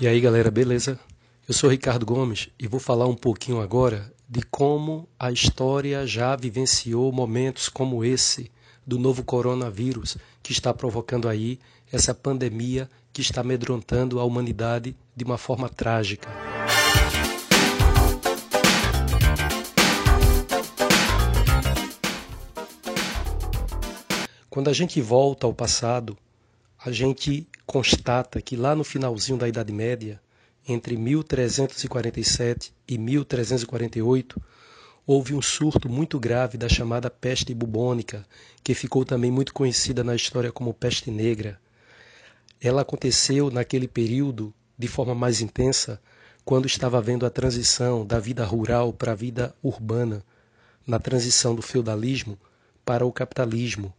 E aí galera, beleza? Eu sou Ricardo Gomes e vou falar um pouquinho agora de como a história já vivenciou momentos como esse do novo coronavírus que está provocando aí essa pandemia que está amedrontando a humanidade de uma forma trágica. Quando a gente volta ao passado, a gente constata que lá no finalzinho da Idade Média, entre 1347 e 1348, houve um surto muito grave da chamada peste bubônica, que ficou também muito conhecida na história como peste negra. Ela aconteceu naquele período de forma mais intensa, quando estava havendo a transição da vida rural para a vida urbana, na transição do feudalismo para o capitalismo.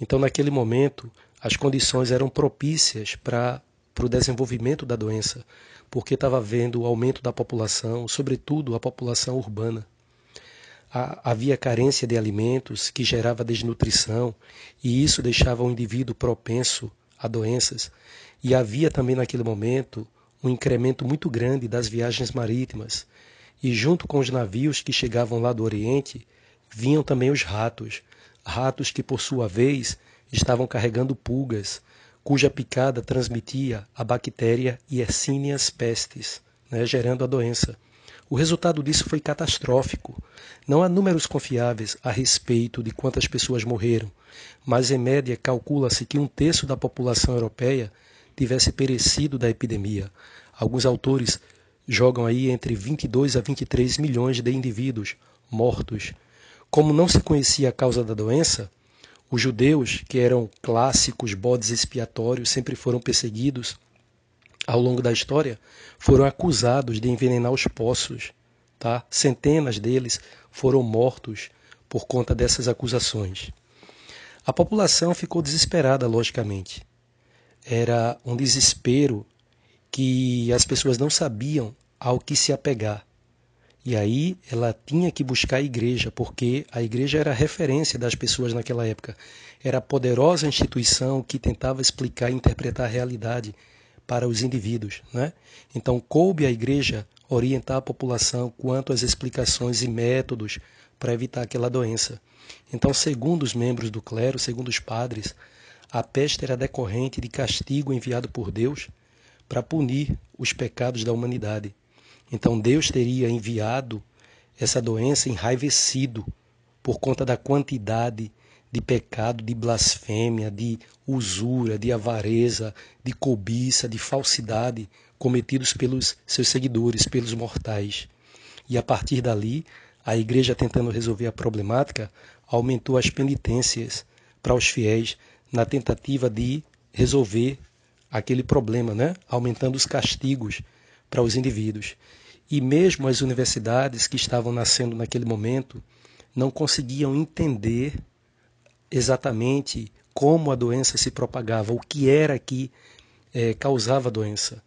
Então, naquele momento, as condições eram propícias para o desenvolvimento da doença, porque estava havendo o aumento da população, sobretudo a população urbana. havia carência de alimentos que gerava desnutrição e isso deixava o indivíduo propenso a doenças. E havia também naquele momento um incremento muito grande das viagens marítimas. E junto com os navios que chegavam lá do Oriente, vinham também os ratos, ratos que por sua vez estavam carregando pulgas, cuja picada transmitia a bactéria Yersinia pestis, né, gerando a doença. O resultado disso foi catastrófico. Não há números confiáveis a respeito de quantas pessoas morreram, mas em média calcula-se que um terço da população europeia tivesse perecido da epidemia. Alguns autores jogam aí entre 22 a 23 milhões de indivíduos mortos. Como não se conhecia a causa da doença, os judeus, que eram clássicos bodes expiatórios, sempre foram perseguidos ao longo da história, foram acusados de envenenar os poços. Tá? Centenas deles foram mortos por conta dessas acusações. A população ficou desesperada, logicamente. Era um desespero que as pessoas não sabiam ao que se apegar. E aí ela tinha que buscar a igreja, porque a igreja era a referência das pessoas naquela época. Era a poderosa instituição que tentava explicar e interpretar a realidade para os indivíduos. Né? Então, coube à igreja orientar a população quanto às explicações e métodos para evitar aquela doença. Então, segundo os membros do clero, segundo os padres, a peste era decorrente de castigo enviado por Deus para punir os pecados da humanidade. Então Deus teria enviado essa doença enraivecido por conta da quantidade de pecado, de blasfêmia, de usura, de avareza, de cobiça, de falsidade cometidos pelos seus seguidores, pelos mortais. E a partir dali, a igreja tentando resolver a problemática, aumentou as penitências para os fiéis na tentativa de resolver aquele problema, né? aumentando os castigos para os indivíduos. E mesmo as universidades que estavam nascendo naquele momento não conseguiam entender exatamente como a doença se propagava, o que era que é, causava a doença.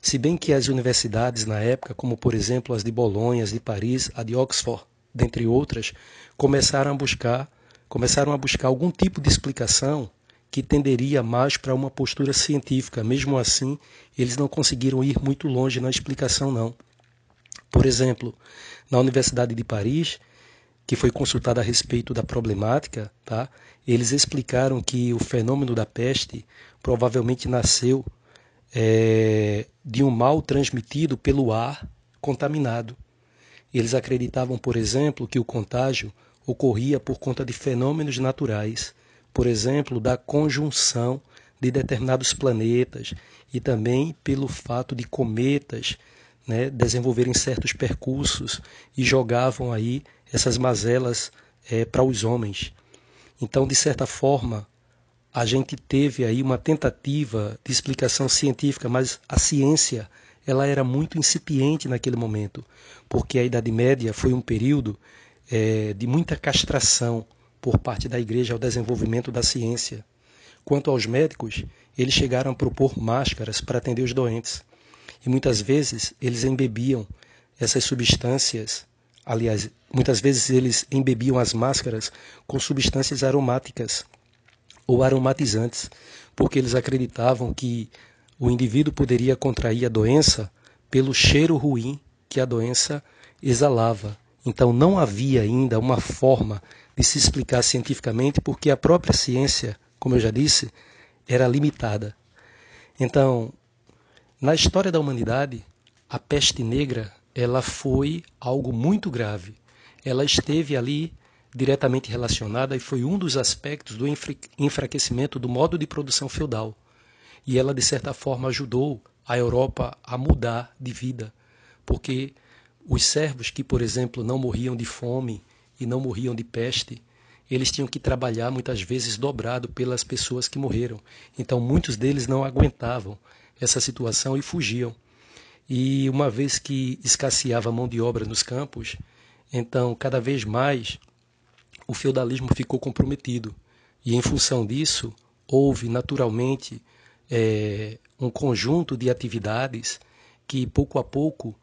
Se bem que as universidades na época, como por exemplo as de Bolonha, as de Paris, a de Oxford, dentre outras, começaram a buscar, começaram a buscar algum tipo de explicação que tenderia mais para uma postura científica. Mesmo assim, eles não conseguiram ir muito longe na explicação não. Por exemplo, na Universidade de Paris, que foi consultada a respeito da problemática, tá? eles explicaram que o fenômeno da peste provavelmente nasceu é, de um mal transmitido pelo ar contaminado. Eles acreditavam, por exemplo, que o contágio ocorria por conta de fenômenos naturais, por exemplo, da conjunção de determinados planetas e também pelo fato de cometas né, desenvolverem certos percursos e jogavam aí essas mazelas é, para os homens. Então, de certa forma, a gente teve aí uma tentativa de explicação científica, mas a ciência ela era muito incipiente naquele momento, porque a Idade Média foi um período é, de muita castração por parte da Igreja ao desenvolvimento da ciência. Quanto aos médicos, eles chegaram a propor máscaras para atender os doentes. E muitas vezes eles embebiam essas substâncias, aliás, muitas vezes eles embebiam as máscaras com substâncias aromáticas ou aromatizantes, porque eles acreditavam que o indivíduo poderia contrair a doença pelo cheiro ruim que a doença exalava. Então não havia ainda uma forma de se explicar cientificamente, porque a própria ciência, como eu já disse, era limitada. Então, na história da humanidade, a peste negra ela foi algo muito grave. Ela esteve ali diretamente relacionada e foi um dos aspectos do enfraquecimento do modo de produção feudal. E ela, de certa forma, ajudou a Europa a mudar de vida, porque os servos que, por exemplo, não morriam de fome e não morriam de peste, eles tinham que trabalhar muitas vezes dobrado pelas pessoas que morreram. Então, muitos deles não aguentavam essa situação e fugiam. E uma vez que escasseava mão de obra nos campos, então cada vez mais o feudalismo ficou comprometido. E em função disso, houve naturalmente é, um conjunto de atividades que pouco a pouco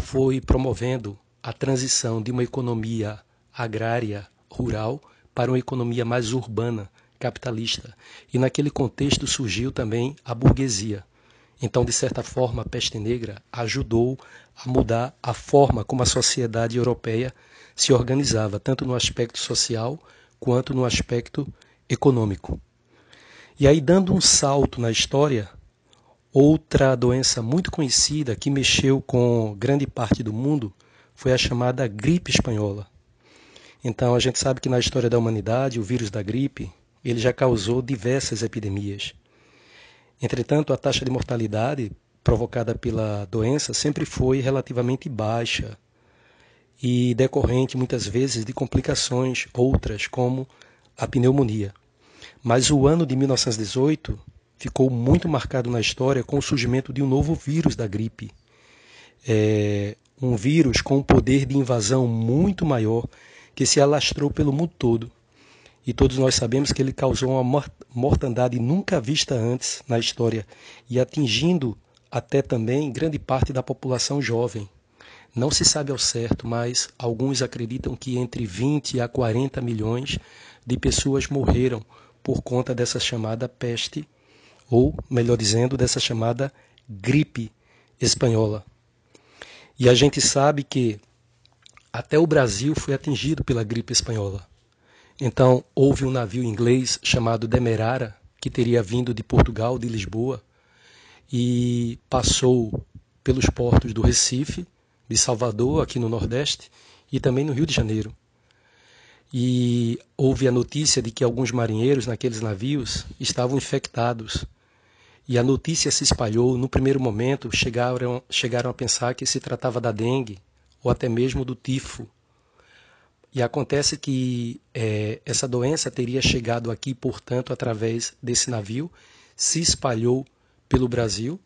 foi promovendo a transição de uma economia agrária rural para uma economia mais urbana, capitalista. E naquele contexto surgiu também a burguesia. Então, de certa forma, a peste negra ajudou a mudar a forma como a sociedade europeia se organizava, tanto no aspecto social quanto no aspecto econômico. E aí, dando um salto na história, outra doença muito conhecida que mexeu com grande parte do mundo foi a chamada gripe espanhola. Então, a gente sabe que na história da humanidade, o vírus da gripe ele já causou diversas epidemias. Entretanto, a taxa de mortalidade provocada pela doença sempre foi relativamente baixa e decorrente muitas vezes de complicações outras, como a pneumonia. Mas o ano de 1918 ficou muito marcado na história com o surgimento de um novo vírus da gripe. É um vírus com um poder de invasão muito maior que se alastrou pelo mundo todo e todos nós sabemos que ele causou uma mortandade nunca vista antes na história e atingindo até também grande parte da população jovem. Não se sabe ao certo, mas alguns acreditam que entre 20 a 40 milhões de pessoas morreram por conta dessa chamada peste, ou, melhor dizendo, dessa chamada gripe espanhola. E a gente sabe que até o Brasil foi atingido pela gripe espanhola. Então, houve um navio inglês chamado Demerara, que teria vindo de Portugal, de Lisboa, e passou pelos portos do Recife, de Salvador, aqui no Nordeste, e também no Rio de Janeiro. E houve a notícia de que alguns marinheiros naqueles navios estavam infectados. E a notícia se espalhou. No primeiro momento, chegaram, chegaram a pensar que se tratava da dengue ou até mesmo do tifo. E acontece que é, essa doença teria chegado aqui, portanto, através desse navio, se espalhou pelo Brasil.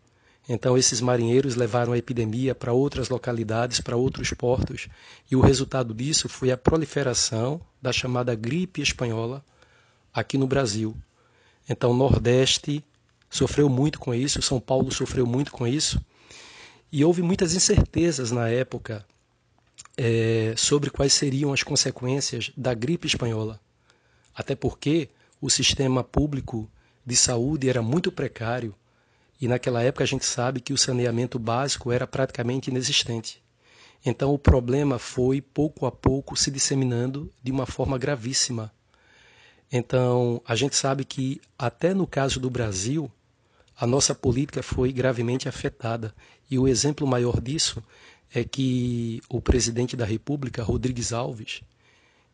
Então, esses marinheiros levaram a epidemia para outras localidades, para outros portos, e o resultado disso foi a proliferação da chamada gripe espanhola aqui no Brasil. Então, o Nordeste sofreu muito com isso, São Paulo sofreu muito com isso, e houve muitas incertezas na época é, sobre quais seriam as consequências da gripe espanhola. Até porque o sistema público de saúde era muito precário e naquela época a gente sabe que o saneamento básico era praticamente inexistente. Então o problema foi pouco a pouco se disseminando de uma forma gravíssima. Então a gente sabe que até no caso do Brasil a nossa política foi gravemente afetada e o exemplo maior disso é que o presidente da República, Rodrigues Alves,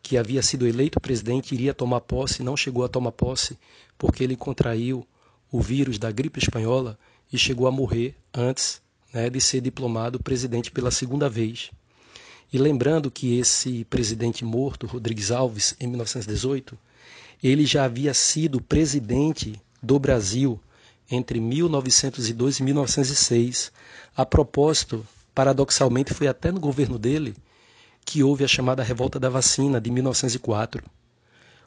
que havia sido eleito presidente, iria tomar posse, não chegou a tomar posse, porque ele contraiu o vírus da gripe espanhola e chegou a morrer antes né, de ser diplomado presidente pela segunda vez. E lembrando que esse presidente morto, Rodrigues Alves, em 1918, ele já havia sido presidente do Brasil entre 1902 e 1906. A propósito Paradoxalmente, foi até no governo dele que houve a chamada Revolta da Vacina de 1904,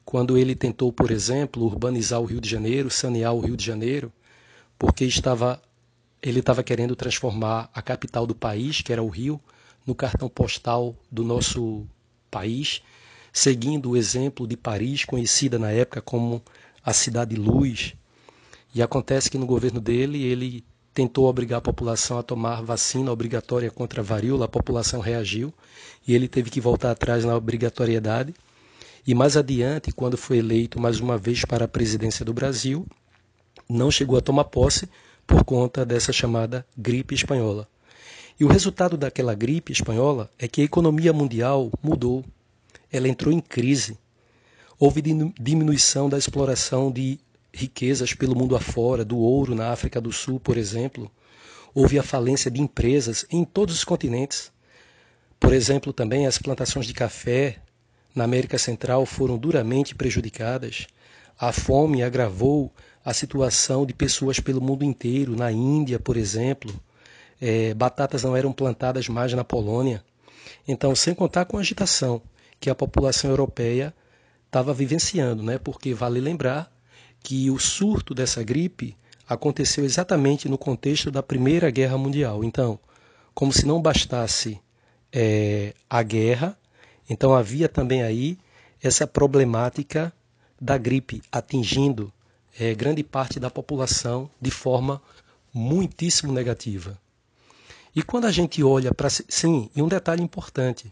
quando ele tentou, por exemplo, urbanizar o Rio de Janeiro, sanear o Rio de Janeiro, porque estava ele estava querendo transformar a capital do país, que era o Rio, no cartão postal do nosso país, seguindo o exemplo de Paris, conhecida na época como a cidade luz. E acontece que no governo dele ele tentou obrigar a população a tomar vacina obrigatória contra a varíola, a população reagiu e ele teve que voltar atrás na obrigatoriedade. E mais adiante, quando foi eleito mais uma vez para a presidência do Brasil, não chegou a tomar posse por conta dessa chamada gripe espanhola. E o resultado daquela gripe espanhola é que a economia mundial mudou. Ela entrou em crise. Houve diminuição da exploração de riquezas pelo mundo afora, do ouro na África do Sul, por exemplo. Houve a falência de empresas em todos os continentes. Por exemplo, também as plantações de café na América Central foram duramente prejudicadas. A fome agravou a situação de pessoas pelo mundo inteiro. Na Índia, por exemplo, é, batatas não eram plantadas mais na Polônia. Então, sem contar com a agitação que a população europeia estava vivenciando, né? porque vale lembrar que o surto dessa gripe aconteceu exatamente no contexto da Primeira Guerra Mundial. Então, como se não bastasse é, a guerra, então havia também aí essa problemática da gripe atingindo é, grande parte da população de forma muitíssimo negativa. E quando a gente olha para. Sim, e um detalhe importante: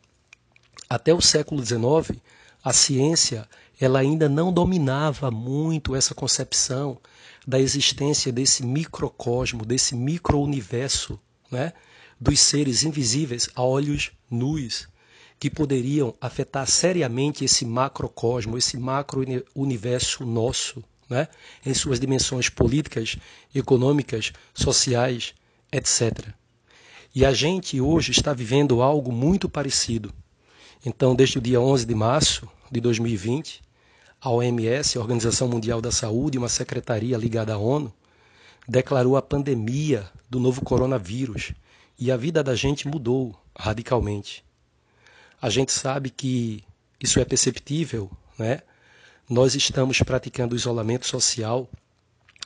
até o século XIX, a ciência ela ainda não dominava muito essa concepção da existência desse microcosmo, desse microuniverso, né? dos seres invisíveis a olhos nus, que poderiam afetar seriamente esse macrocosmo, esse macro-universo nosso, né? em suas dimensões políticas, econômicas, sociais, etc. E a gente hoje está vivendo algo muito parecido. Então, desde o dia 11 de março de 2020, a OMS, a Organização Mundial da Saúde, uma secretaria ligada à ONU, declarou a pandemia do novo coronavírus e a vida da gente mudou radicalmente. A gente sabe que isso é perceptível, né? Nós estamos praticando isolamento social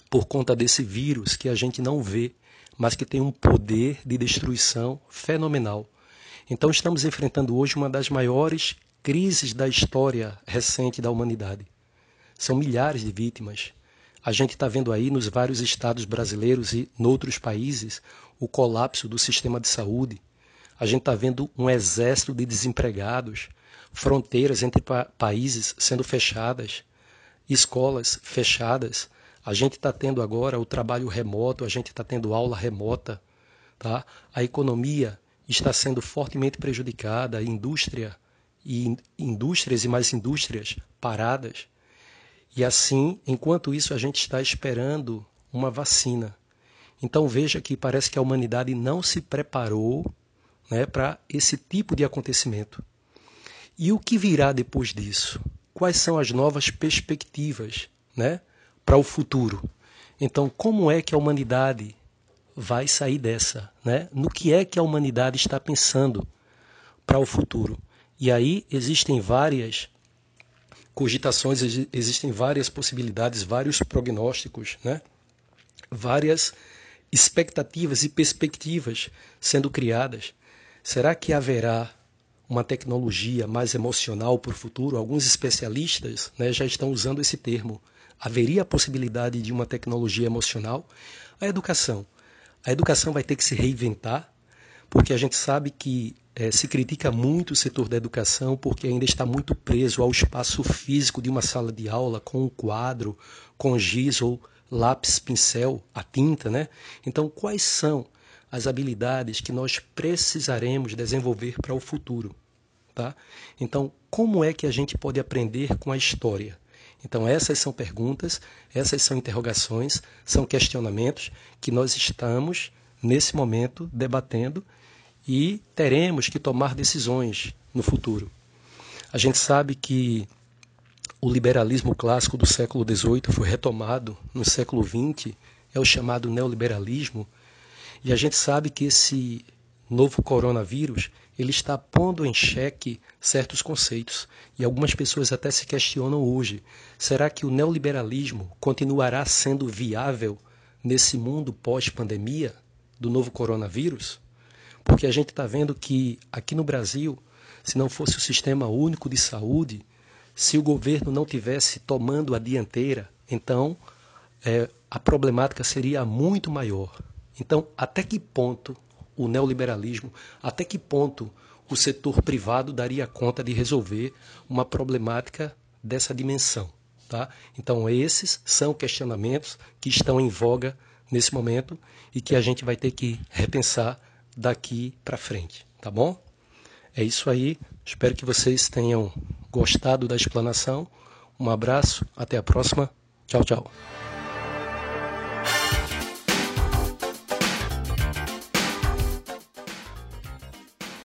por conta desse vírus que a gente não vê, mas que tem um poder de destruição fenomenal. Então estamos enfrentando hoje uma das maiores crises da história recente da humanidade. São milhares de vítimas. A gente está vendo aí nos vários estados brasileiros e noutros países o colapso do sistema de saúde. A gente está vendo um exército de desempregados, fronteiras entre pa países sendo fechadas, escolas fechadas. A gente está tendo agora o trabalho remoto, a gente está tendo aula remota. Tá? A economia está sendo fortemente prejudicada, indústria e indústrias e mais indústrias paradas. E assim, enquanto isso, a gente está esperando uma vacina. Então veja que parece que a humanidade não se preparou né, para esse tipo de acontecimento. E o que virá depois disso? Quais são as novas perspectivas né, para o futuro? Então, como é que a humanidade vai sair dessa? Né? No que é que a humanidade está pensando para o futuro? E aí existem várias cogitações, existem várias possibilidades, vários prognósticos, né? várias expectativas e perspectivas sendo criadas. Será que haverá uma tecnologia mais emocional para o futuro? Alguns especialistas né, já estão usando esse termo. Haveria a possibilidade de uma tecnologia emocional? A educação. A educação vai ter que se reinventar, porque a gente sabe que é, se critica muito o setor da educação porque ainda está muito preso ao espaço físico de uma sala de aula com um quadro, com giz ou lápis, pincel, a tinta, né? Então, quais são as habilidades que nós precisaremos desenvolver para o futuro, tá? Então, como é que a gente pode aprender com a história? Então, essas são perguntas, essas são interrogações, são questionamentos que nós estamos, nesse momento, debatendo e teremos que tomar decisões no futuro. A gente sabe que o liberalismo clássico do século XVIII foi retomado no século XX, é o chamado neoliberalismo, e a gente sabe que esse novo coronavírus ele está pondo em xeque certos conceitos e algumas pessoas até se questionam hoje: será que o neoliberalismo continuará sendo viável nesse mundo pós-pandemia do novo coronavírus? Porque a gente está vendo que aqui no Brasil, se não fosse o sistema único de saúde, se o governo não tivesse tomando a dianteira, então é, a problemática seria muito maior. Então, até que ponto o neoliberalismo, até que ponto o setor privado daria conta de resolver uma problemática dessa dimensão? Tá? Então, esses são questionamentos que estão em voga nesse momento e que a gente vai ter que repensar daqui para frente, tá bom? É isso aí. Espero que vocês tenham gostado da explanação. Um abraço, até a próxima. Tchau, tchau.